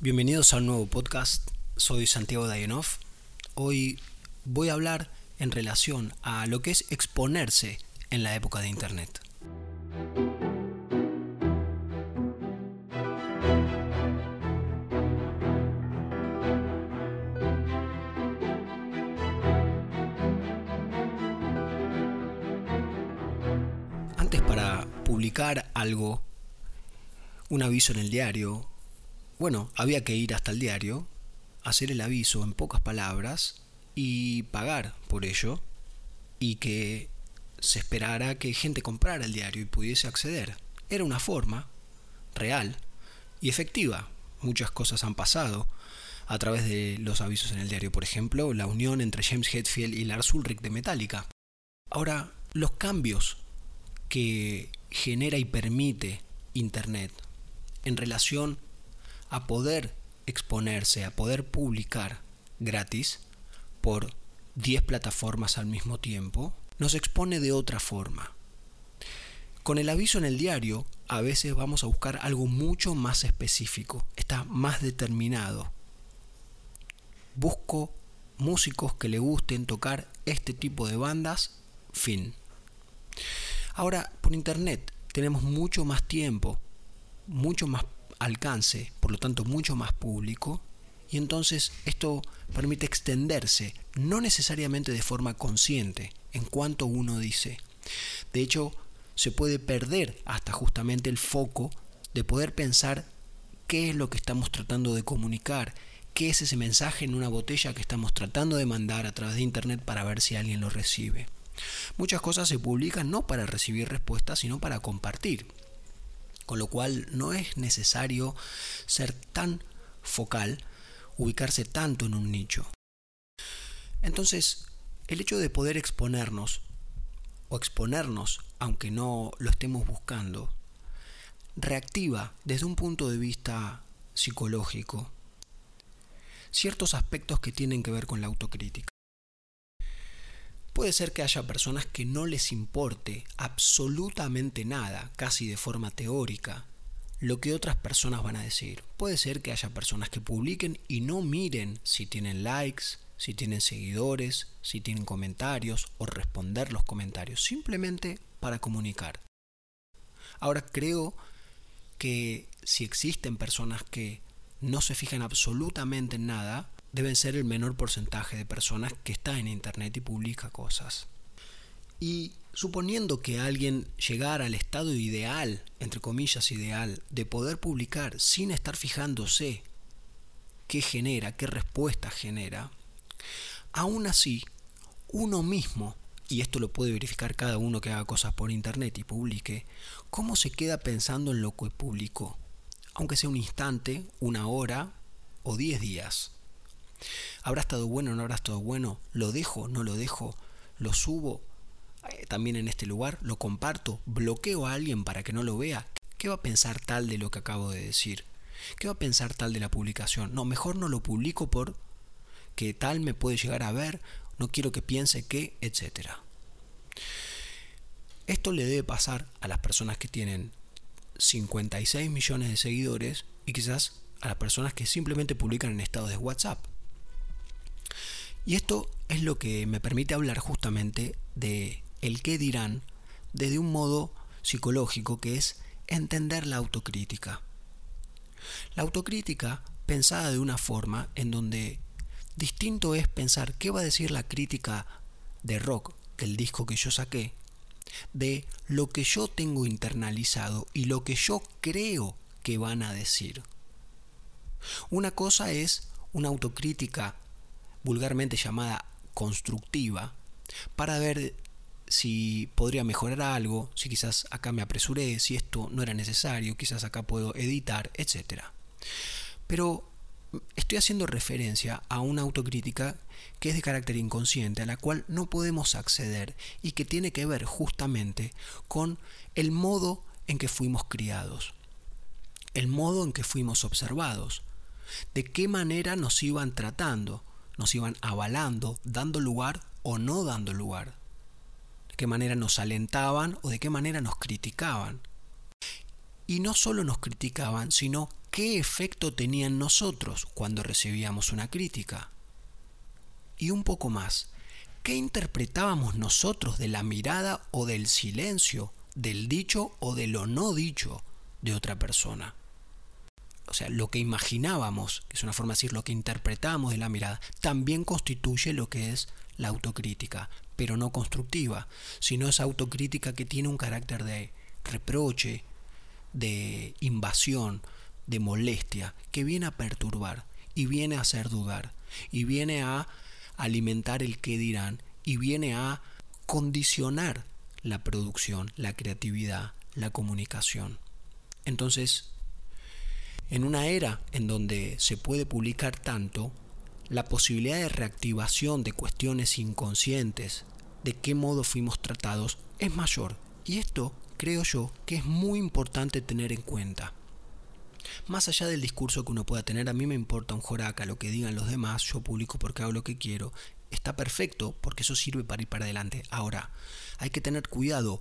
Bienvenidos a un nuevo podcast. Soy Santiago Dayenov. Hoy voy a hablar en relación a lo que es exponerse en la época de Internet. Antes para publicar algo, un aviso en el diario, bueno, había que ir hasta el diario, hacer el aviso en pocas palabras y pagar por ello y que se esperara que gente comprara el diario y pudiese acceder. Era una forma real y efectiva. Muchas cosas han pasado a través de los avisos en el diario. Por ejemplo, la unión entre James Hetfield y Lars Ulrich de Metallica. Ahora, los cambios que genera y permite Internet en relación a poder exponerse, a poder publicar gratis por 10 plataformas al mismo tiempo, nos expone de otra forma. Con el aviso en el diario, a veces vamos a buscar algo mucho más específico, está más determinado. Busco músicos que le gusten tocar este tipo de bandas, fin. Ahora, por internet tenemos mucho más tiempo, mucho más alcance, por lo tanto mucho más público, y entonces esto permite extenderse, no necesariamente de forma consciente, en cuanto uno dice. De hecho, se puede perder hasta justamente el foco de poder pensar qué es lo que estamos tratando de comunicar, qué es ese mensaje en una botella que estamos tratando de mandar a través de Internet para ver si alguien lo recibe. Muchas cosas se publican no para recibir respuestas, sino para compartir con lo cual no es necesario ser tan focal, ubicarse tanto en un nicho. Entonces, el hecho de poder exponernos, o exponernos aunque no lo estemos buscando, reactiva desde un punto de vista psicológico ciertos aspectos que tienen que ver con la autocrítica. Puede ser que haya personas que no les importe absolutamente nada, casi de forma teórica, lo que otras personas van a decir. Puede ser que haya personas que publiquen y no miren si tienen likes, si tienen seguidores, si tienen comentarios o responder los comentarios, simplemente para comunicar. Ahora creo que si existen personas que no se fijan absolutamente en nada, deben ser el menor porcentaje de personas que está en Internet y publica cosas. Y suponiendo que alguien llegara al estado ideal, entre comillas ideal, de poder publicar sin estar fijándose qué genera, qué respuesta genera, aún así, uno mismo, y esto lo puede verificar cada uno que haga cosas por internet y publique, cómo se queda pensando en lo que publicó, aunque sea un instante, una hora o diez días. ¿Habrá estado bueno o no habrá estado bueno? ¿Lo dejo? ¿No lo dejo? ¿Lo subo eh, también en este lugar? ¿Lo comparto? ¿Bloqueo a alguien para que no lo vea? ¿Qué va a pensar tal de lo que acabo de decir? ¿Qué va a pensar tal de la publicación? No, mejor no lo publico por que tal me puede llegar a ver, no quiero que piense que, etcétera. Esto le debe pasar a las personas que tienen 56 millones de seguidores y quizás a las personas que simplemente publican en estados de WhatsApp. Y esto es lo que me permite hablar justamente de el qué dirán desde un modo psicológico que es entender la autocrítica. La autocrítica pensada de una forma en donde distinto es pensar qué va a decir la crítica de rock del disco que yo saqué, de lo que yo tengo internalizado y lo que yo creo que van a decir. Una cosa es una autocrítica vulgarmente llamada constructiva, para ver si podría mejorar algo, si quizás acá me apresuré, si esto no era necesario, quizás acá puedo editar, etc. Pero estoy haciendo referencia a una autocrítica que es de carácter inconsciente, a la cual no podemos acceder y que tiene que ver justamente con el modo en que fuimos criados, el modo en que fuimos observados, de qué manera nos iban tratando, nos iban avalando, dando lugar o no dando lugar. De qué manera nos alentaban o de qué manera nos criticaban. Y no solo nos criticaban, sino qué efecto tenía en nosotros cuando recibíamos una crítica. Y un poco más, ¿qué interpretábamos nosotros de la mirada o del silencio, del dicho o de lo no dicho de otra persona? O sea, lo que imaginábamos, es una forma de decir lo que interpretábamos de la mirada, también constituye lo que es la autocrítica, pero no constructiva, sino esa autocrítica que tiene un carácter de reproche, de invasión, de molestia, que viene a perturbar y viene a hacer dudar y viene a alimentar el qué dirán y viene a condicionar la producción, la creatividad, la comunicación. Entonces, en una era en donde se puede publicar tanto, la posibilidad de reactivación de cuestiones inconscientes, de qué modo fuimos tratados, es mayor. Y esto creo yo que es muy importante tener en cuenta. Más allá del discurso que uno pueda tener, a mí me importa un joraca lo que digan los demás, yo publico porque hago lo que quiero, está perfecto porque eso sirve para ir para adelante. Ahora, hay que tener cuidado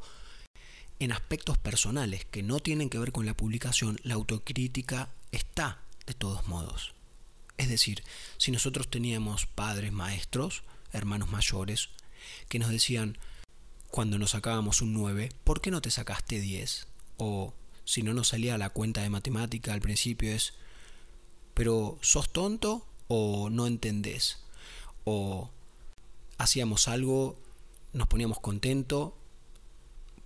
en aspectos personales que no tienen que ver con la publicación, la autocrítica está de todos modos. Es decir, si nosotros teníamos padres maestros, hermanos mayores, que nos decían, cuando nos sacábamos un 9, ¿por qué no te sacaste 10? O si no nos salía la cuenta de matemática al principio es, pero ¿sos tonto o no entendés? O hacíamos algo, nos poníamos contentos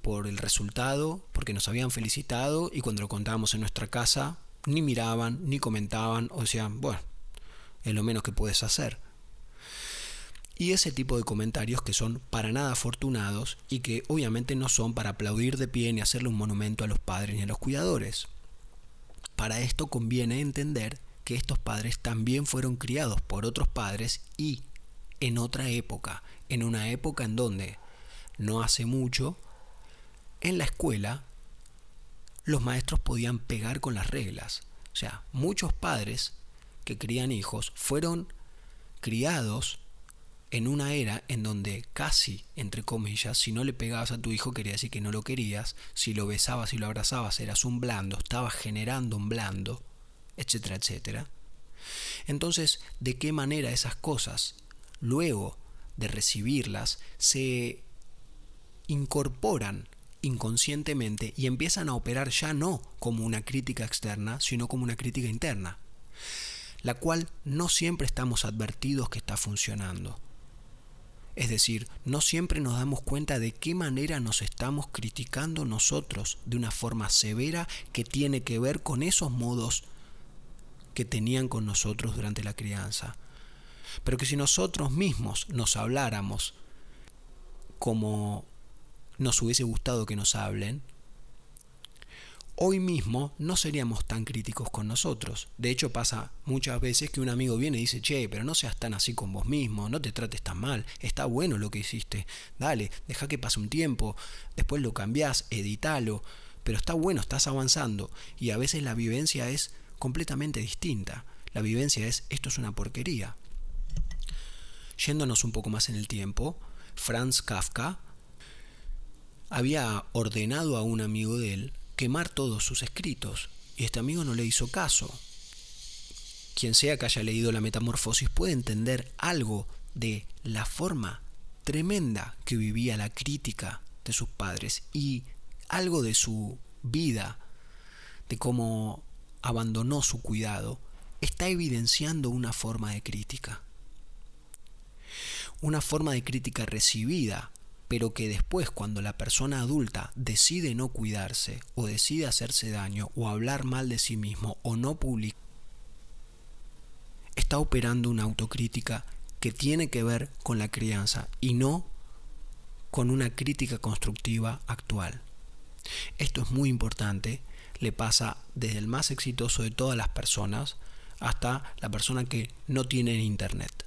por el resultado, porque nos habían felicitado y cuando lo contábamos en nuestra casa, ni miraban, ni comentaban, o decían, bueno, es lo menos que puedes hacer y ese tipo de comentarios que son para nada afortunados y que obviamente no son para aplaudir de pie ni hacerle un monumento a los padres ni a los cuidadores. Para esto conviene entender que estos padres también fueron criados por otros padres y en otra época, en una época en donde no hace mucho, en la escuela los maestros podían pegar con las reglas. O sea, muchos padres que crían hijos fueron criados en una era en donde casi, entre comillas, si no le pegabas a tu hijo quería decir que no lo querías, si lo besabas y lo abrazabas eras un blando, estabas generando un blando, etcétera, etcétera. Entonces, ¿de qué manera esas cosas, luego de recibirlas, se incorporan inconscientemente y empiezan a operar ya no como una crítica externa, sino como una crítica interna, la cual no siempre estamos advertidos que está funcionando. Es decir, no siempre nos damos cuenta de qué manera nos estamos criticando nosotros de una forma severa que tiene que ver con esos modos que tenían con nosotros durante la crianza. Pero que si nosotros mismos nos habláramos como nos hubiese gustado que nos hablen, hoy mismo no seríamos tan críticos con nosotros. De hecho pasa muchas veces que un amigo viene y dice, che, pero no seas tan así con vos mismo, no te trates tan mal, está bueno lo que hiciste, dale, deja que pase un tiempo, después lo cambiás, editalo, pero está bueno, estás avanzando y a veces la vivencia es completamente distinta. La vivencia es, esto es una porquería. Yéndonos un poco más en el tiempo, Franz Kafka había ordenado a un amigo de él quemar todos sus escritos, y este amigo no le hizo caso. Quien sea que haya leído la Metamorfosis puede entender algo de la forma tremenda que vivía la crítica de sus padres y algo de su vida, de cómo abandonó su cuidado, está evidenciando una forma de crítica. Una forma de crítica recibida pero que después cuando la persona adulta decide no cuidarse o decide hacerse daño o hablar mal de sí mismo o no publicar, está operando una autocrítica que tiene que ver con la crianza y no con una crítica constructiva actual. Esto es muy importante, le pasa desde el más exitoso de todas las personas hasta la persona que no tiene internet.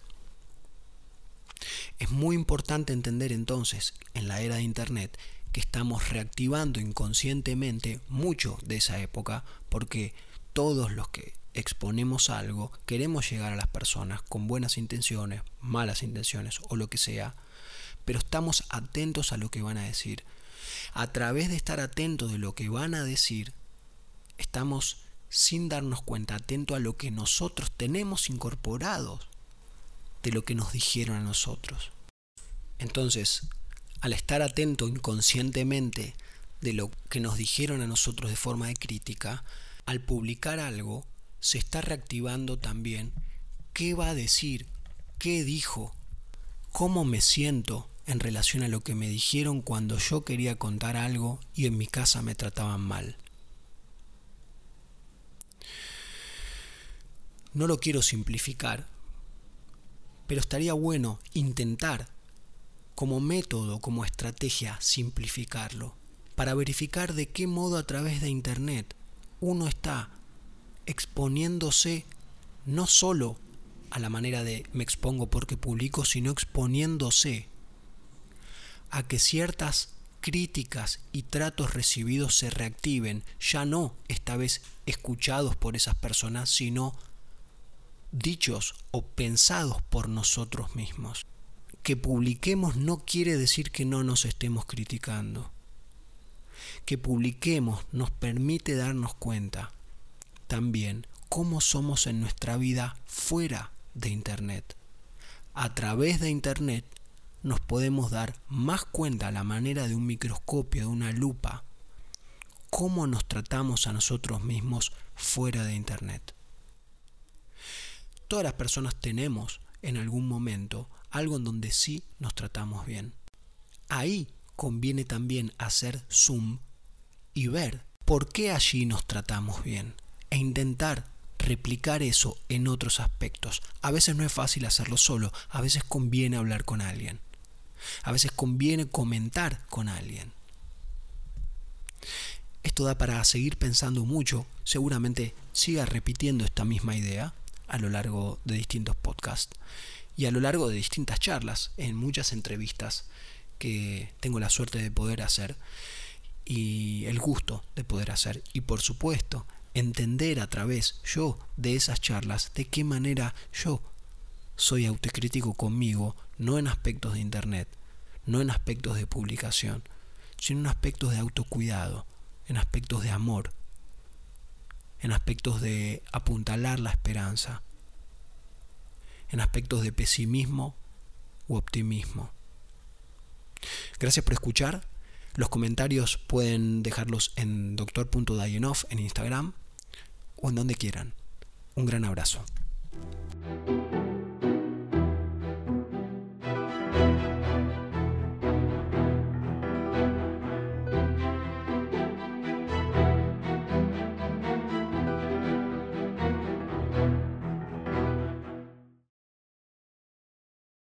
Es muy importante entender entonces, en la era de Internet, que estamos reactivando inconscientemente mucho de esa época porque todos los que exponemos algo queremos llegar a las personas con buenas intenciones, malas intenciones o lo que sea, pero estamos atentos a lo que van a decir. A través de estar atentos de lo que van a decir, estamos sin darnos cuenta, atento a lo que nosotros tenemos incorporados de lo que nos dijeron a nosotros. Entonces, al estar atento inconscientemente de lo que nos dijeron a nosotros de forma de crítica, al publicar algo, se está reactivando también qué va a decir, qué dijo, cómo me siento en relación a lo que me dijeron cuando yo quería contar algo y en mi casa me trataban mal. No lo quiero simplificar, pero estaría bueno intentar como método, como estrategia, simplificarlo, para verificar de qué modo a través de Internet uno está exponiéndose no solo a la manera de me expongo porque publico, sino exponiéndose a que ciertas críticas y tratos recibidos se reactiven, ya no esta vez escuchados por esas personas, sino dichos o pensados por nosotros mismos. Que publiquemos no quiere decir que no nos estemos criticando. Que publiquemos nos permite darnos cuenta también cómo somos en nuestra vida fuera de Internet. A través de Internet nos podemos dar más cuenta a la manera de un microscopio, de una lupa, cómo nos tratamos a nosotros mismos fuera de Internet. Todas las personas tenemos en algún momento algo en donde sí nos tratamos bien. Ahí conviene también hacer zoom y ver por qué allí nos tratamos bien e intentar replicar eso en otros aspectos. A veces no es fácil hacerlo solo, a veces conviene hablar con alguien. A veces conviene comentar con alguien. Esto da para seguir pensando mucho, seguramente siga repitiendo esta misma idea a lo largo de distintos podcasts y a lo largo de distintas charlas, en muchas entrevistas que tengo la suerte de poder hacer y el gusto de poder hacer. Y por supuesto, entender a través yo de esas charlas de qué manera yo soy autocrítico conmigo, no en aspectos de internet, no en aspectos de publicación, sino en aspectos de autocuidado, en aspectos de amor, en aspectos de apuntalar la esperanza, en aspectos de pesimismo u optimismo. Gracias por escuchar. Los comentarios pueden dejarlos en doctor.dayenov en Instagram o en donde quieran. Un gran abrazo.